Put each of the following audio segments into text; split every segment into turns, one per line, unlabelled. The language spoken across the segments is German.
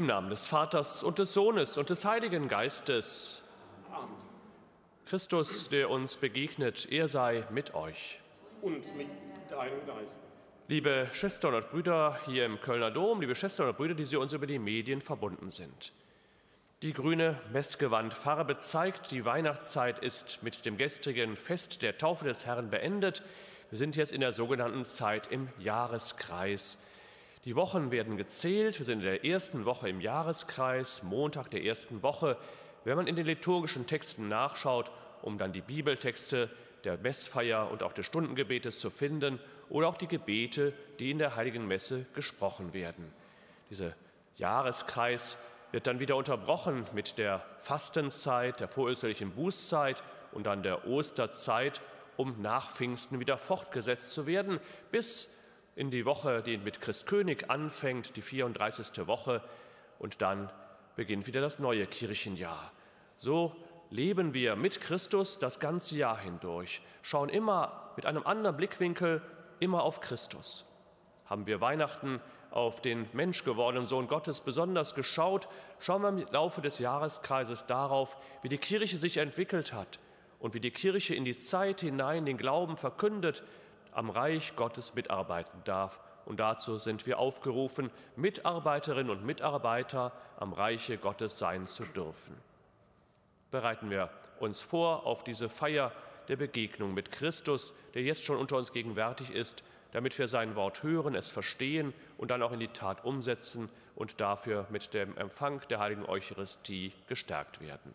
Im Namen des Vaters und des Sohnes und des Heiligen Geistes. Amen. Christus, der uns begegnet, er sei mit euch.
Und mit deinem Geist.
Liebe Schwestern und Brüder hier im Kölner Dom, liebe Schwestern und Brüder, die Sie uns über die Medien verbunden sind. Die grüne Messgewandfarbe zeigt, die Weihnachtszeit ist mit dem gestrigen Fest der Taufe des Herrn beendet. Wir sind jetzt in der sogenannten Zeit im Jahreskreis. Die Wochen werden gezählt. Wir sind in der ersten Woche im Jahreskreis, Montag der ersten Woche. Wenn man in den liturgischen Texten nachschaut, um dann die Bibeltexte der Messfeier und auch des Stundengebetes zu finden oder auch die Gebete, die in der heiligen Messe gesprochen werden. Dieser Jahreskreis wird dann wieder unterbrochen mit der Fastenzeit, der vorösterlichen Bußzeit und dann der Osterzeit, um nach Pfingsten wieder fortgesetzt zu werden, bis in die Woche, die mit Christkönig anfängt, die 34. Woche, und dann beginnt wieder das neue Kirchenjahr. So leben wir mit Christus das ganze Jahr hindurch, schauen immer mit einem anderen Blickwinkel immer auf Christus. Haben wir Weihnachten auf den menschgewordenen Sohn Gottes besonders geschaut, schauen wir im Laufe des Jahreskreises darauf, wie die Kirche sich entwickelt hat und wie die Kirche in die Zeit hinein den Glauben verkündet, am Reich Gottes mitarbeiten darf. Und dazu sind wir aufgerufen, Mitarbeiterinnen und Mitarbeiter am Reiche Gottes sein zu dürfen. Bereiten wir uns vor auf diese Feier der Begegnung mit Christus, der jetzt schon unter uns gegenwärtig ist, damit wir sein Wort hören, es verstehen und dann auch in die Tat umsetzen und dafür mit dem Empfang der heiligen Eucharistie gestärkt werden.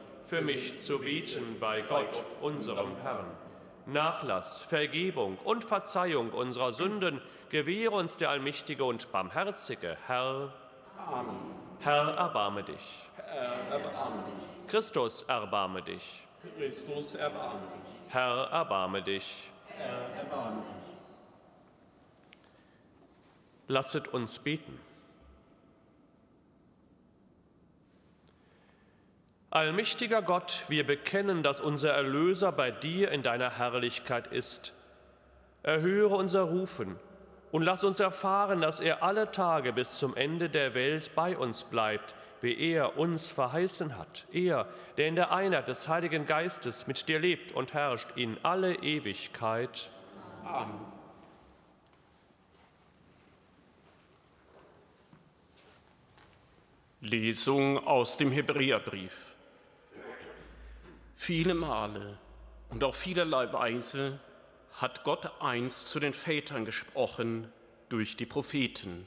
für mich zu bieten bei Gott, unserem Herrn. Nachlass, Vergebung und Verzeihung unserer Sünden gewähre uns der allmächtige und barmherzige Herr.
Amen.
Herr, erbarme dich.
Herr, erbarme dich.
Christus, erbarme dich.
Christus, erbarme dich.
Herr, erbarme dich.
Herr, erbarme dich.
Lasset uns beten. Allmächtiger Gott, wir bekennen, dass unser Erlöser bei dir in deiner Herrlichkeit ist. Erhöre unser Rufen und lass uns erfahren, dass er alle Tage bis zum Ende der Welt bei uns bleibt, wie er uns verheißen hat. Er, der in der Einheit des Heiligen Geistes mit dir lebt und herrscht in alle Ewigkeit.
Amen.
Lesung aus dem Hebräerbrief. Viele Male und auf vielerlei Weise hat Gott einst zu den Vätern gesprochen durch die Propheten.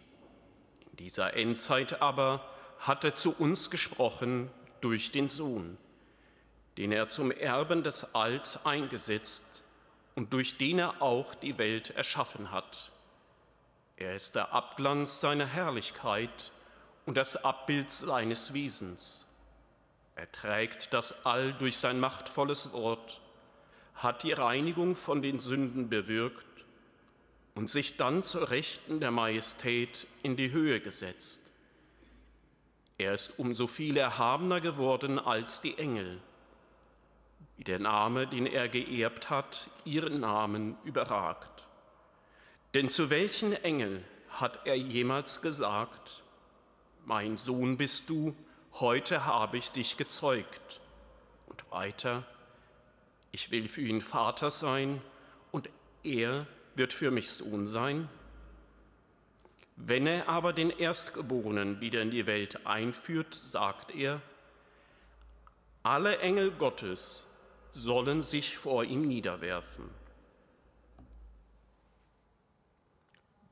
In dieser Endzeit aber hat er zu uns gesprochen durch den Sohn, den er zum Erben des Alls eingesetzt und durch den er auch die Welt erschaffen hat. Er ist der Abglanz seiner Herrlichkeit und das Abbild seines Wesens er trägt das All durch sein machtvolles Wort, hat die Reinigung von den Sünden bewirkt und sich dann zur Rechten der Majestät in die Höhe gesetzt. Er ist umso viel erhabener geworden als die Engel, wie der Name, den er geerbt hat, ihren Namen überragt. Denn zu welchen Engel hat er jemals gesagt, mein Sohn bist du, heute habe ich dich gezeugt. Und weiter, ich will für ihn Vater sein und er wird für mich Sohn sein. Wenn er aber den Erstgeborenen wieder in die Welt einführt, sagt er, alle Engel Gottes sollen sich vor ihm niederwerfen.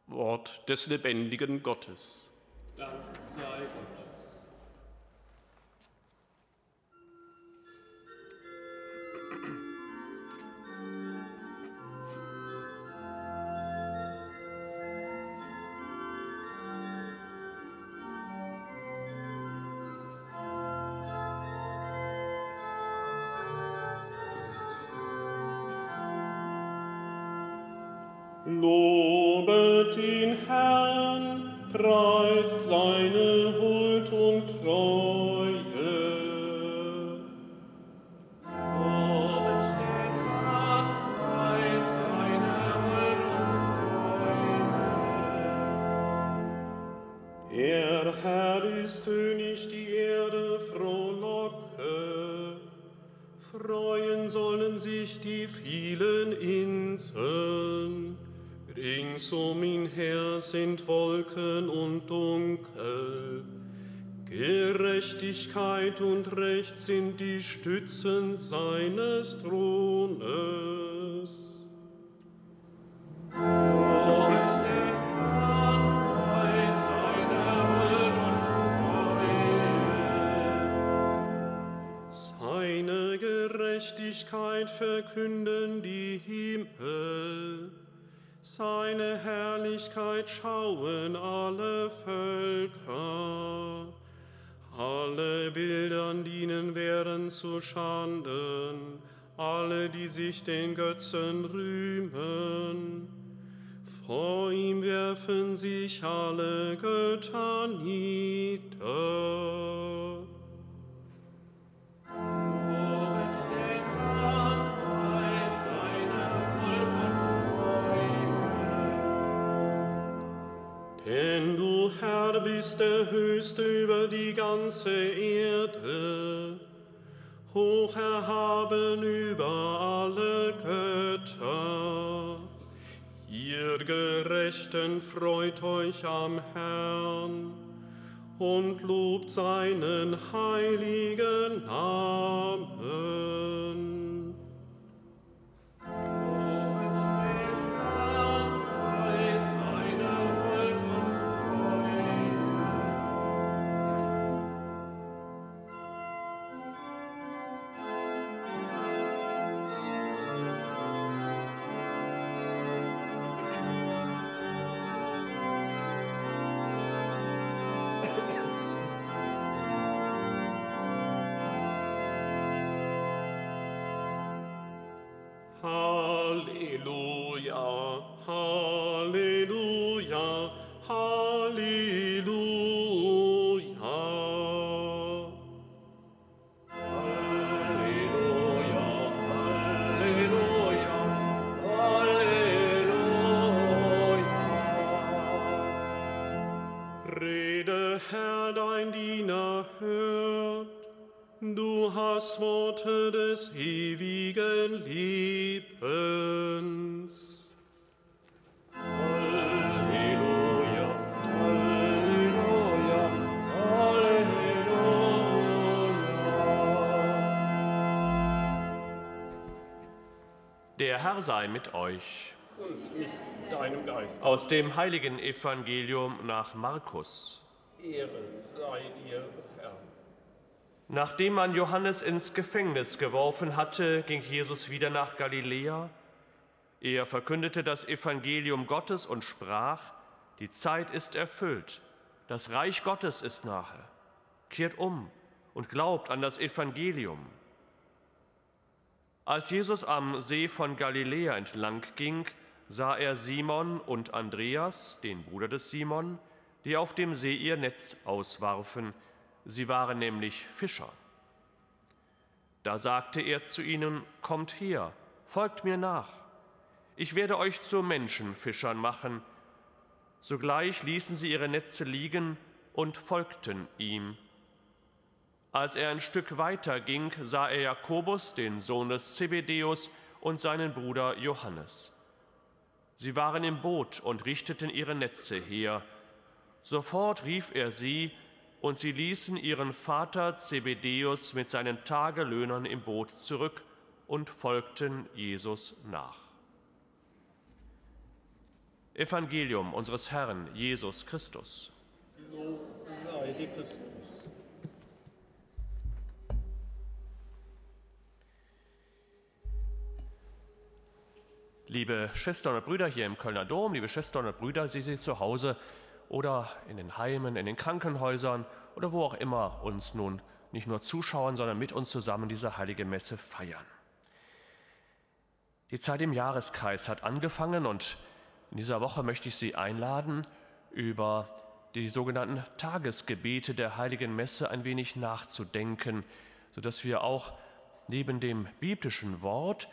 Wort des lebendigen Gottes.
Dank sei Gott.
Die Erde frohlocke. Freuen sollen sich die vielen Inseln. Rings um ihn her sind Wolken und Dunkel. Gerechtigkeit und Recht sind die Stützen seines Thrones. Verkünden die Himmel, seine Herrlichkeit schauen alle Völker. Alle Bildern dienen werden zu Schanden, alle, die sich den Götzen rühmen. Vor ihm werfen sich alle Götter nieder. Du Herr bist der Höchste über die ganze Erde, hoch erhaben über alle Götter. Ihr Gerechten freut euch am Herrn und lobt seinen heiligen Namen. Diener hört. Du hast Worte des ewigen Lebens.
Der Herr sei mit euch.
Und mit deinem Geist.
Aus dem heiligen Evangelium nach Markus.
Ehre sei dir, Herr.
Nachdem man Johannes ins Gefängnis geworfen hatte, ging Jesus wieder nach Galiläa. Er verkündete das Evangelium Gottes und sprach, die Zeit ist erfüllt, das Reich Gottes ist nahe. Kehrt um und glaubt an das Evangelium. Als Jesus am See von Galiläa entlang ging, sah er Simon und Andreas, den Bruder des Simon, die auf dem See ihr Netz auswarfen. Sie waren nämlich Fischer. Da sagte er zu ihnen, Kommt her, folgt mir nach. Ich werde euch zu Menschenfischern machen. Sogleich ließen sie ihre Netze liegen und folgten ihm. Als er ein Stück weiter ging, sah er Jakobus, den Sohn des Zebedeus, und seinen Bruder Johannes. Sie waren im Boot und richteten ihre Netze her. Sofort rief er sie, und sie ließen ihren Vater Zebedeus mit seinen Tagelöhnern im Boot zurück und folgten Jesus nach. Evangelium unseres Herrn Jesus
Christus.
Liebe Schwestern und Brüder hier im Kölner Dom, liebe Schwestern und Brüder, Sie sind zu Hause oder in den Heimen, in den Krankenhäusern oder wo auch immer uns nun nicht nur zuschauen, sondern mit uns zusammen diese heilige Messe feiern. Die Zeit im Jahreskreis hat angefangen und In dieser Woche möchte ich Sie einladen, über die sogenannten Tagesgebete der heiligen Messe ein wenig nachzudenken, sodass wir auch neben dem biblischen Wort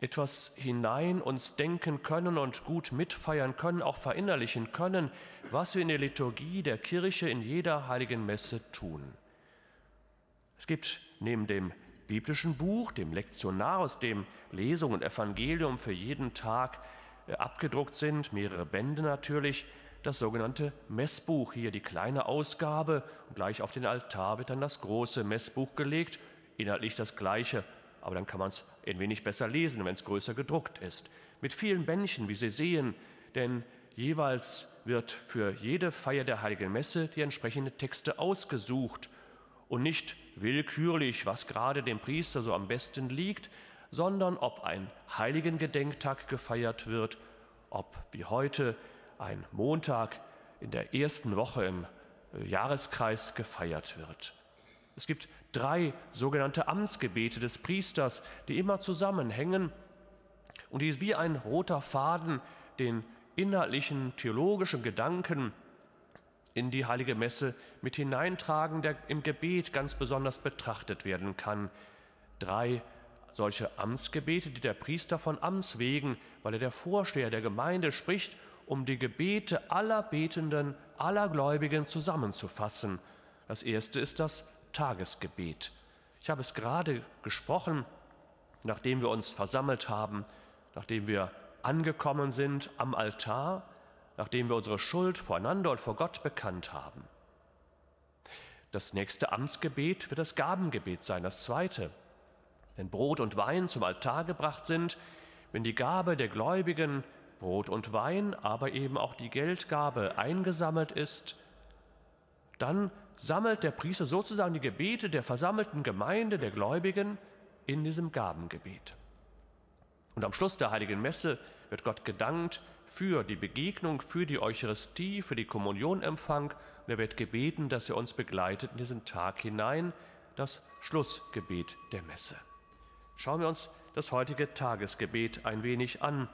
etwas hinein uns denken können und gut mitfeiern können, auch verinnerlichen können, was wir in der Liturgie der Kirche in jeder heiligen Messe tun. Es gibt neben dem biblischen Buch, dem Lektionar, aus dem Lesung und Evangelium für jeden Tag äh, abgedruckt sind, mehrere Bände natürlich, das sogenannte Messbuch, hier die kleine Ausgabe und gleich auf den Altar wird dann das große Messbuch gelegt, inhaltlich das gleiche, aber dann kann man es ein wenig besser lesen, wenn es größer gedruckt ist. Mit vielen Bändchen, wie Sie sehen, denn jeweils wird für jede Feier der heiligen Messe die entsprechenden Texte ausgesucht und nicht willkürlich, was gerade dem Priester so am besten liegt, sondern ob ein heiligen Gedenktag gefeiert wird, ob wie heute ein Montag in der ersten Woche im äh, Jahreskreis gefeiert wird. Es gibt drei sogenannte Amtsgebete des Priesters, die immer zusammenhängen und die wie ein roter Faden den inhaltlichen theologischen Gedanken in die heilige Messe mit hineintragen, der im Gebet ganz besonders betrachtet werden kann. Drei solche Amtsgebete, die der Priester von Amts wegen, weil er der Vorsteher der Gemeinde spricht, um die Gebete aller Betenden, aller Gläubigen zusammenzufassen. Das erste ist das Tagesgebet. Ich habe es gerade gesprochen, nachdem wir uns versammelt haben, nachdem wir angekommen sind am Altar, nachdem wir unsere Schuld voreinander und vor Gott bekannt haben. Das nächste Amtsgebet wird das Gabengebet sein, das zweite. Wenn Brot und Wein zum Altar gebracht sind, wenn die Gabe der Gläubigen, Brot und Wein, aber eben auch die Geldgabe eingesammelt ist, dann sammelt der Priester sozusagen die Gebete der versammelten Gemeinde, der Gläubigen, in diesem Gabengebet. Und am Schluss der heiligen Messe wird Gott gedankt für die Begegnung, für die Eucharistie, für die Kommunionempfang. Und er wird gebeten, dass er uns begleitet in diesen Tag hinein, das Schlussgebet der Messe. Schauen wir uns das heutige Tagesgebet ein wenig an.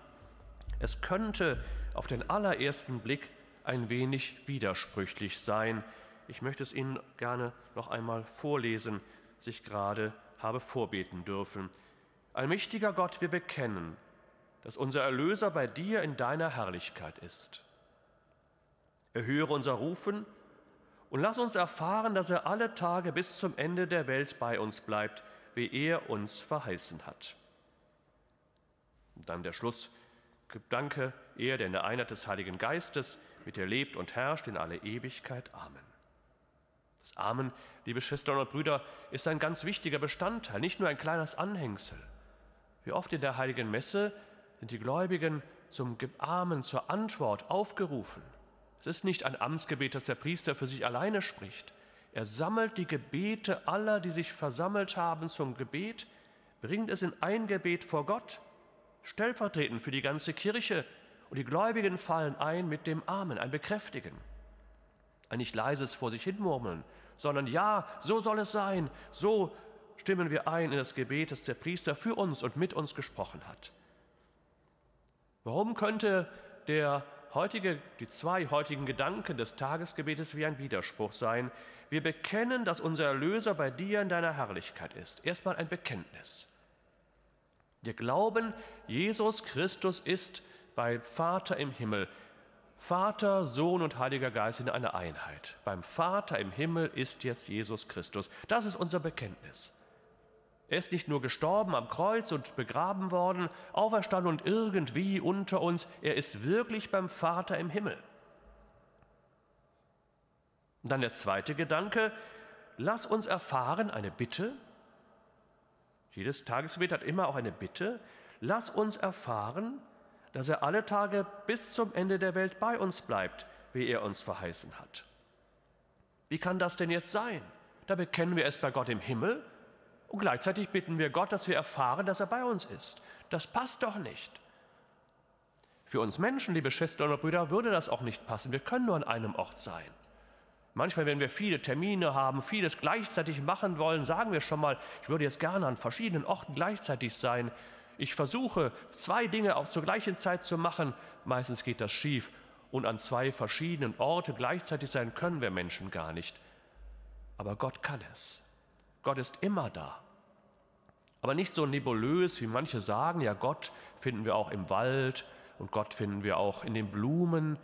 Es könnte auf den allerersten Blick ein wenig widersprüchlich sein. Ich möchte es Ihnen gerne noch einmal vorlesen, was ich gerade habe vorbeten dürfen. Allmächtiger Gott, wir bekennen, dass unser Erlöser bei dir in deiner Herrlichkeit ist. Erhöre unser Rufen und lass uns erfahren, dass er alle Tage bis zum Ende der Welt bei uns bleibt, wie er uns verheißen hat. Und dann der Schluss. Danke, er, der in der Einheit des Heiligen Geistes mit dir lebt und herrscht in alle Ewigkeit. Amen. Das Amen, liebe Schwestern und Brüder, ist ein ganz wichtiger Bestandteil, nicht nur ein kleines Anhängsel. Wie oft in der Heiligen Messe sind die Gläubigen zum Amen, zur Antwort aufgerufen. Es ist nicht ein Amtsgebet, das der Priester für sich alleine spricht. Er sammelt die Gebete aller, die sich versammelt haben zum Gebet, bringt es in ein Gebet vor Gott, stellvertretend für die ganze Kirche, und die Gläubigen fallen ein mit dem Amen, ein Bekräftigen. Ein nicht leises vor sich hinmurmeln, sondern ja, so soll es sein, so stimmen wir ein in das Gebet, das der Priester für uns und mit uns gesprochen hat. Warum könnte der heutige, die zwei heutigen Gedanken des Tagesgebetes wie ein Widerspruch sein? Wir bekennen, dass unser Erlöser bei dir in deiner Herrlichkeit ist. Erstmal ein Bekenntnis. Wir glauben, Jesus Christus ist beim Vater im Himmel. Vater, Sohn und Heiliger Geist in einer Einheit. Beim Vater im Himmel ist jetzt Jesus Christus. Das ist unser Bekenntnis. Er ist nicht nur gestorben am Kreuz und begraben worden, auferstanden und irgendwie unter uns, er ist wirklich beim Vater im Himmel. Und dann der zweite Gedanke, lass uns erfahren, eine Bitte. Jedes Tagesgebet hat immer auch eine Bitte. Lass uns erfahren, dass er alle Tage bis zum Ende der Welt bei uns bleibt, wie er uns verheißen hat. Wie kann das denn jetzt sein? Da bekennen wir es bei Gott im Himmel und gleichzeitig bitten wir Gott, dass wir erfahren, dass er bei uns ist. Das passt doch nicht. Für uns Menschen, liebe Schwestern und Brüder, würde das auch nicht passen. Wir können nur an einem Ort sein. Manchmal, wenn wir viele Termine haben, vieles gleichzeitig machen wollen, sagen wir schon mal, ich würde jetzt gerne an verschiedenen Orten gleichzeitig sein. Ich versuche, zwei Dinge auch zur gleichen Zeit zu machen. Meistens geht das schief. Und an zwei verschiedenen Orten gleichzeitig sein können wir Menschen gar nicht. Aber Gott kann es. Gott ist immer da. Aber nicht so nebulös, wie manche sagen, ja, Gott finden wir auch im Wald und Gott finden wir auch in den Blumen.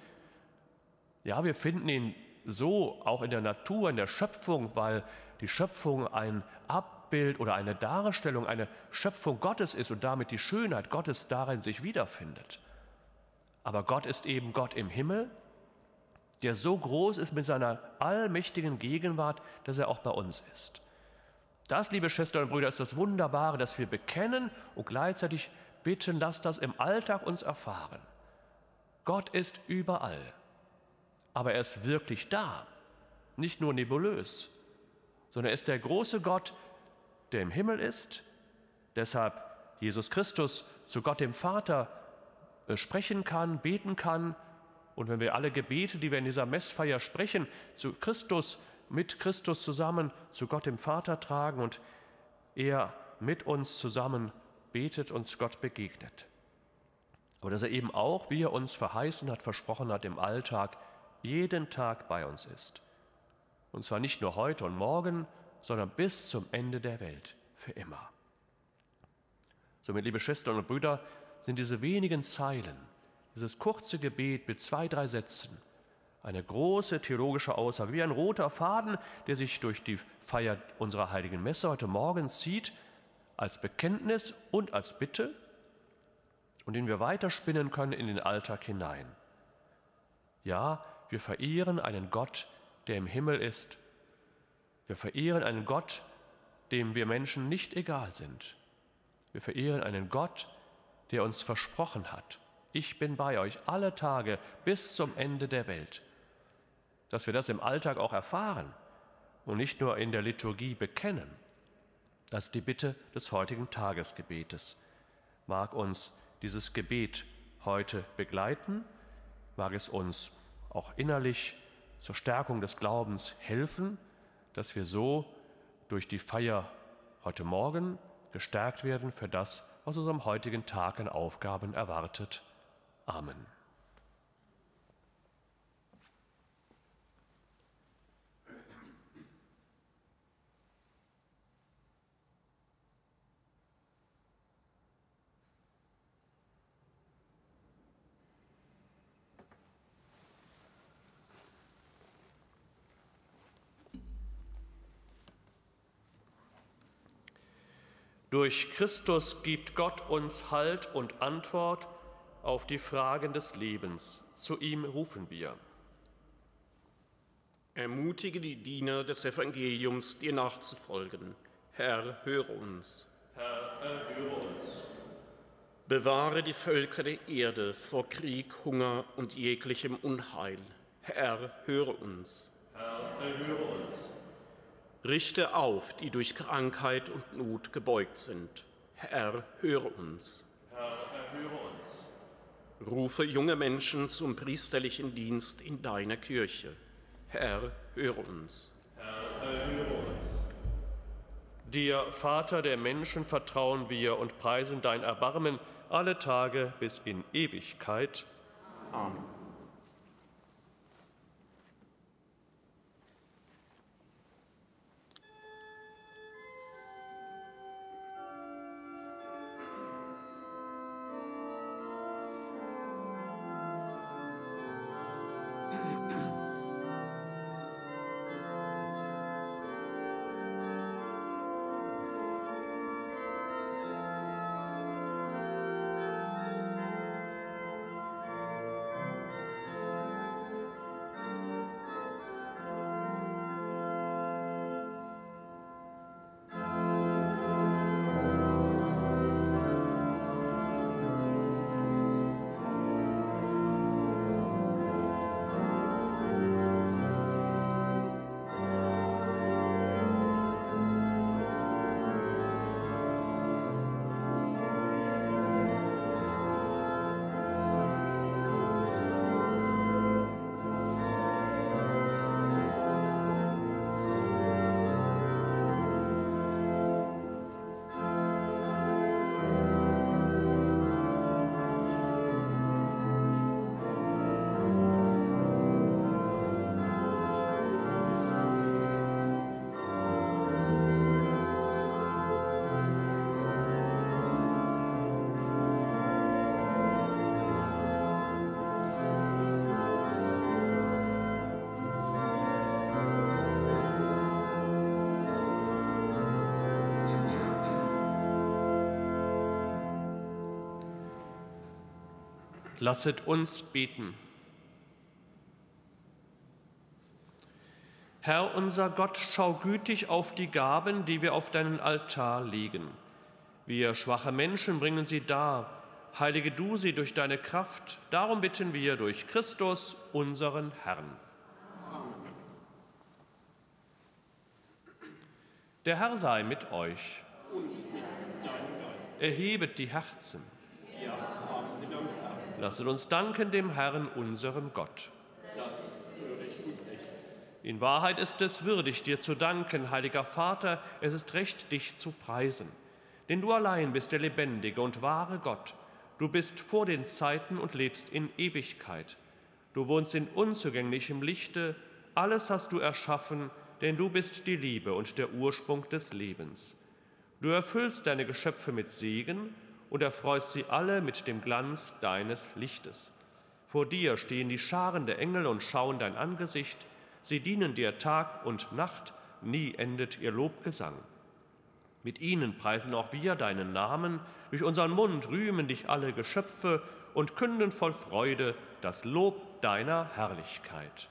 Ja, wir finden ihn so auch in der Natur, in der Schöpfung, weil die Schöpfung ein Abbild oder eine Darstellung, eine Schöpfung Gottes ist und damit die Schönheit Gottes darin sich wiederfindet. Aber Gott ist eben Gott im Himmel, der so groß ist mit seiner allmächtigen Gegenwart, dass er auch bei uns ist. Das, liebe Schwestern und Brüder, ist das Wunderbare, dass wir bekennen und gleichzeitig bitten, lasst das im Alltag uns erfahren. Gott ist überall, aber er ist wirklich da, nicht nur nebulös, sondern er ist der große Gott, der im Himmel ist, deshalb Jesus Christus zu Gott dem Vater äh, sprechen kann, beten kann. Und wenn wir alle Gebete, die wir in dieser Messfeier sprechen, zu Christus, mit Christus zusammen zu Gott dem Vater tragen und er mit uns zusammen betet und Gott begegnet. Aber dass er eben auch, wie er uns verheißen hat, versprochen hat, im Alltag jeden Tag bei uns ist. Und zwar nicht nur heute und morgen, sondern bis zum Ende der Welt, für immer. Somit, liebe Schwestern und Brüder, sind diese wenigen Zeilen, dieses kurze Gebet mit zwei, drei Sätzen, eine große theologische Aussage, wie ein roter Faden, der sich durch die Feier unserer heiligen Messe heute Morgen zieht, als Bekenntnis und als Bitte und den wir weiterspinnen können in den Alltag hinein. Ja, wir verehren einen Gott, der im Himmel ist. Wir verehren einen Gott, dem wir Menschen nicht egal sind. Wir verehren einen Gott, der uns versprochen hat, ich bin bei euch alle Tage bis zum Ende der Welt. Dass wir das im Alltag auch erfahren und nicht nur in der Liturgie bekennen. Das ist die Bitte des heutigen Tagesgebetes. Mag uns dieses Gebet heute begleiten, mag es uns auch innerlich zur Stärkung des Glaubens helfen, dass wir so durch die Feier heute Morgen gestärkt werden für das, was unserem heutigen Tag an Aufgaben erwartet. Amen. Durch Christus gibt Gott uns Halt und Antwort auf die Fragen des Lebens. Zu ihm rufen wir.
Ermutige die Diener des Evangeliums, dir nachzufolgen. Herr, höre uns.
Herr, erhöre uns.
Bewahre die Völker der Erde vor Krieg, Hunger und jeglichem Unheil. Herr, höre uns.
Herr, erhöre uns.
Richte auf, die durch Krankheit und Not gebeugt sind. Herr, höre uns.
Herr, erhöre uns.
Rufe junge Menschen zum priesterlichen Dienst in deiner Kirche. Herr, höre uns.
Herr, erhöre uns.
Dir, Vater der Menschen, vertrauen wir und preisen dein Erbarmen alle Tage bis in Ewigkeit.
Amen.
Lasset uns beten. Herr unser Gott, schau gütig auf die Gaben, die wir auf deinen Altar legen. Wir schwache Menschen bringen sie dar. Heilige du sie durch deine Kraft. Darum bitten wir durch Christus, unseren Herrn. Der Herr sei mit euch. Und mit deinem Geist. Erhebet die Herzen. Ja, haben sie Dank, Herr. Lasset uns danken dem Herrn, unserem Gott. Das ist würdig und recht. In Wahrheit ist es würdig, dir zu danken, heiliger Vater. Es ist recht, dich zu preisen. Denn du allein bist der lebendige und wahre Gott. Du bist vor den Zeiten und lebst in Ewigkeit. Du wohnst in unzugänglichem Lichte. Alles hast du erschaffen, denn du bist die Liebe und der Ursprung des Lebens. Du erfüllst deine Geschöpfe mit Segen und erfreust sie alle mit dem Glanz deines Lichtes. Vor dir stehen die Scharen der Engel und schauen dein Angesicht. Sie dienen dir Tag und Nacht, nie endet ihr Lobgesang. Mit ihnen preisen auch wir deinen Namen, durch unseren Mund rühmen dich alle Geschöpfe und künden voll Freude das Lob deiner Herrlichkeit.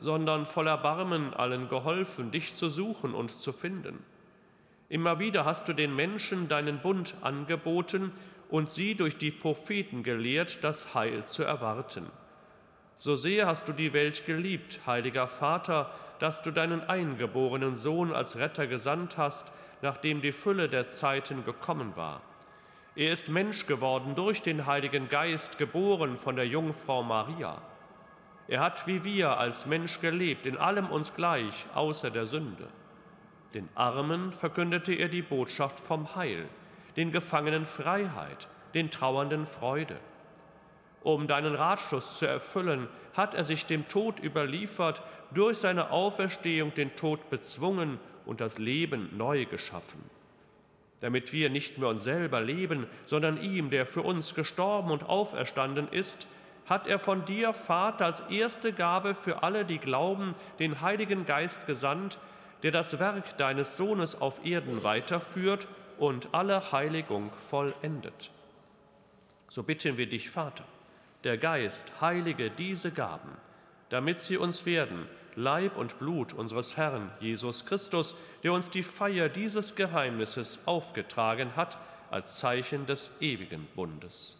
sondern voller Barmen allen geholfen, dich zu suchen und zu finden. Immer wieder hast du den Menschen deinen Bund angeboten und sie durch die Propheten gelehrt, das Heil zu erwarten. So sehr hast du die Welt geliebt, heiliger Vater, dass du deinen eingeborenen Sohn als Retter gesandt hast, nachdem die Fülle der Zeiten gekommen war. Er ist Mensch geworden durch den Heiligen Geist, geboren von der Jungfrau Maria. Er hat wie wir als Mensch gelebt, in allem uns gleich, außer der Sünde. Den Armen verkündete er die Botschaft vom Heil, den Gefangenen Freiheit, den Trauernden Freude. Um deinen Ratschluss zu erfüllen, hat er sich dem Tod überliefert, durch seine Auferstehung den Tod bezwungen und das Leben neu geschaffen. Damit wir nicht mehr uns selber leben, sondern ihm, der für uns gestorben und auferstanden ist, hat er von dir, Vater, als erste Gabe für alle, die glauben, den Heiligen Geist gesandt, der das Werk deines Sohnes auf Erden weiterführt und alle Heiligung vollendet. So bitten wir dich, Vater, der Geist heilige diese Gaben, damit sie uns werden, Leib und Blut unseres Herrn Jesus Christus, der uns die Feier dieses Geheimnisses aufgetragen hat als Zeichen des ewigen Bundes.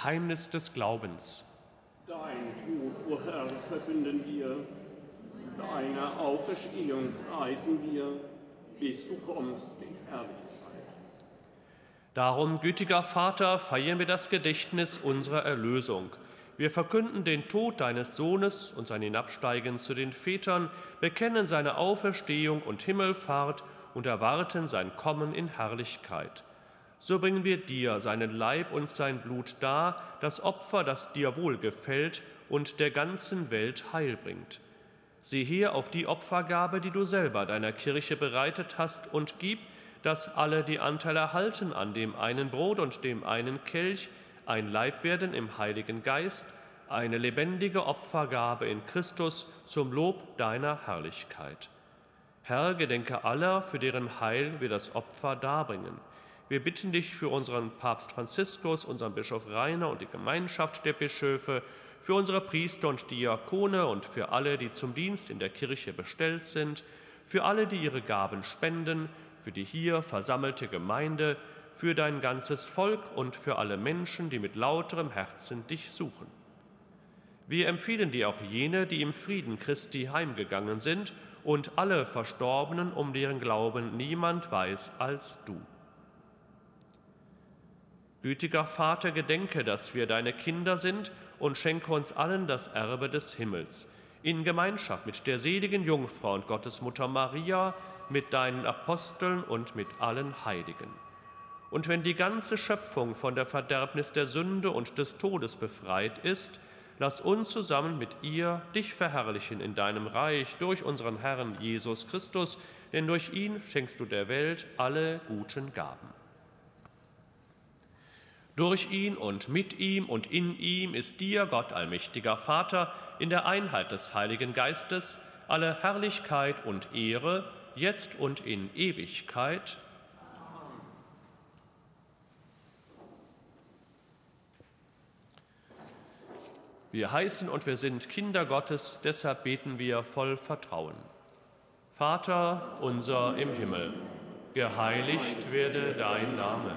Geheimnis des Glaubens.
Dein Tod, o oh Herr, verkünden wir, deine Auferstehung preisen wir, bis du kommst in Herrlichkeit.
Darum, gütiger Vater, feiern wir das Gedächtnis unserer Erlösung. Wir verkünden den Tod deines Sohnes und sein Hinabsteigen zu den Vätern, bekennen seine Auferstehung und Himmelfahrt und erwarten sein Kommen in Herrlichkeit. So bringen wir dir seinen Leib und sein Blut dar, das Opfer, das dir wohlgefällt und der ganzen Welt Heil bringt. Sieh hier auf die Opfergabe, die du selber deiner Kirche bereitet hast, und gib, dass alle, die Anteil erhalten an dem einen Brot und dem einen Kelch, ein Leib werden im Heiligen Geist, eine lebendige Opfergabe in Christus zum Lob deiner Herrlichkeit. Herr, gedenke aller, für deren Heil wir das Opfer darbringen. Wir bitten dich für unseren Papst Franziskus, unseren Bischof Rainer und die Gemeinschaft der Bischöfe, für unsere Priester und Diakone und für alle, die zum Dienst in der Kirche bestellt sind, für alle, die ihre Gaben spenden, für die hier versammelte Gemeinde, für dein ganzes Volk und für alle Menschen, die mit lauterem Herzen dich suchen. Wir empfehlen dir auch jene, die im Frieden Christi heimgegangen sind und alle Verstorbenen, um deren Glauben niemand weiß als du. Gütiger Vater, gedenke, dass wir deine Kinder sind und schenke uns allen das Erbe des Himmels, in Gemeinschaft mit der seligen Jungfrau und Gottesmutter Maria, mit deinen Aposteln und mit allen Heiligen. Und wenn die ganze Schöpfung von der Verderbnis der Sünde und des Todes befreit ist, lass uns zusammen mit ihr dich verherrlichen in deinem Reich durch unseren Herrn Jesus Christus, denn durch ihn schenkst du der Welt alle guten Gaben. Durch ihn und mit ihm und in ihm ist dir, Gott allmächtiger Vater, in der Einheit des Heiligen Geistes alle Herrlichkeit und Ehre, jetzt und in Ewigkeit. Wir heißen und wir sind Kinder Gottes, deshalb beten wir voll Vertrauen. Vater unser im Himmel, geheiligt werde dein Name,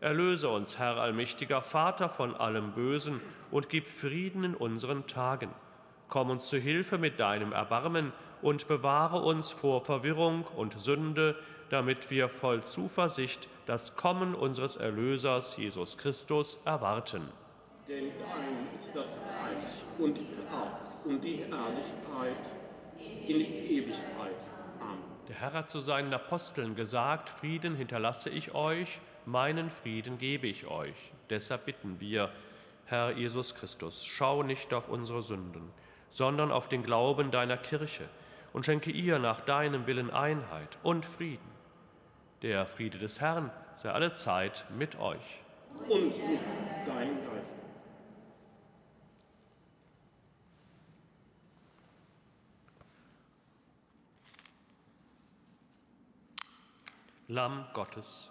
Erlöse uns, Herr allmächtiger Vater, von allem Bösen und gib Frieden in unseren Tagen. Komm uns zu Hilfe mit deinem Erbarmen und bewahre uns vor Verwirrung und Sünde, damit wir voll Zuversicht das Kommen unseres Erlösers Jesus Christus erwarten.
Denn dein ist das Reich und die Kraft und die Herrlichkeit in Ewigkeit. Amen.
Der Herr hat zu seinen Aposteln gesagt, Frieden hinterlasse ich euch, meinen Frieden gebe ich euch. Deshalb bitten wir, Herr Jesus Christus, schau nicht auf unsere Sünden, sondern auf den Glauben deiner Kirche und schenke ihr nach deinem Willen Einheit und Frieden der Friede des Herrn sei alle Zeit mit euch.
Und mit deinem Geist.
Lamm Gottes.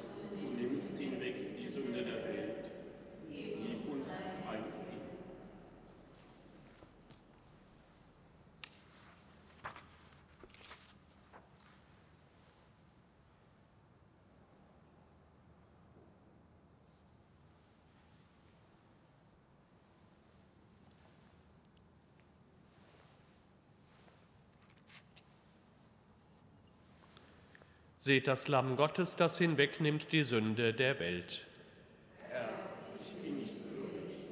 Seht das Lamm Gottes, das hinwegnimmt die Sünde der Welt.
Herr, ich bin nicht würdig,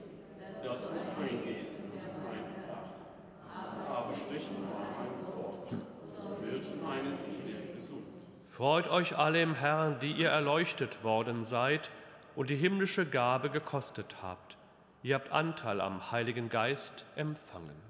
dass du eingehst unter meinem Dach. Aber sprich nur ein Wort, so wird meine Seele gesund.
Freut euch alle im Herrn, die ihr erleuchtet worden seid und die himmlische Gabe gekostet habt. Ihr habt Anteil am Heiligen Geist empfangen.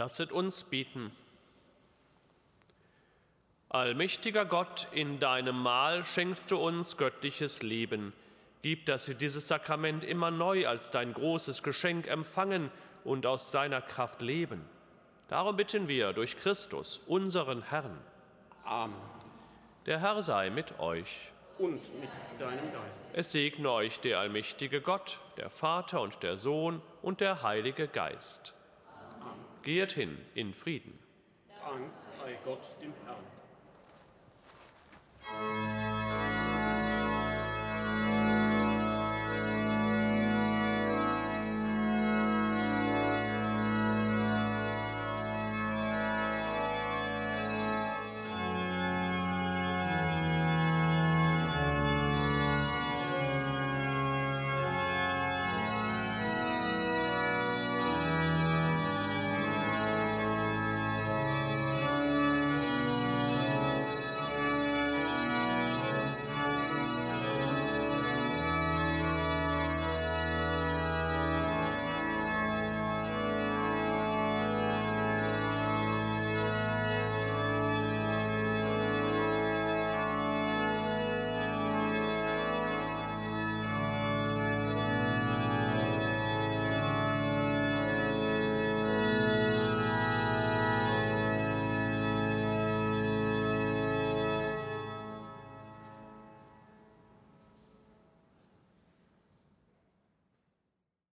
Lasset uns bieten. Allmächtiger Gott, in deinem Mahl schenkst du uns göttliches Leben. Gib, dass wir dieses Sakrament immer neu als dein großes Geschenk empfangen und aus seiner Kraft leben. Darum bitten wir durch Christus, unseren Herrn.
Amen.
Der Herr sei mit euch.
Und mit deinem Geist.
Es segne euch der allmächtige Gott, der Vater und der Sohn und der Heilige Geist. Geht hin in Frieden.
Dank sei Gott dem Herrn.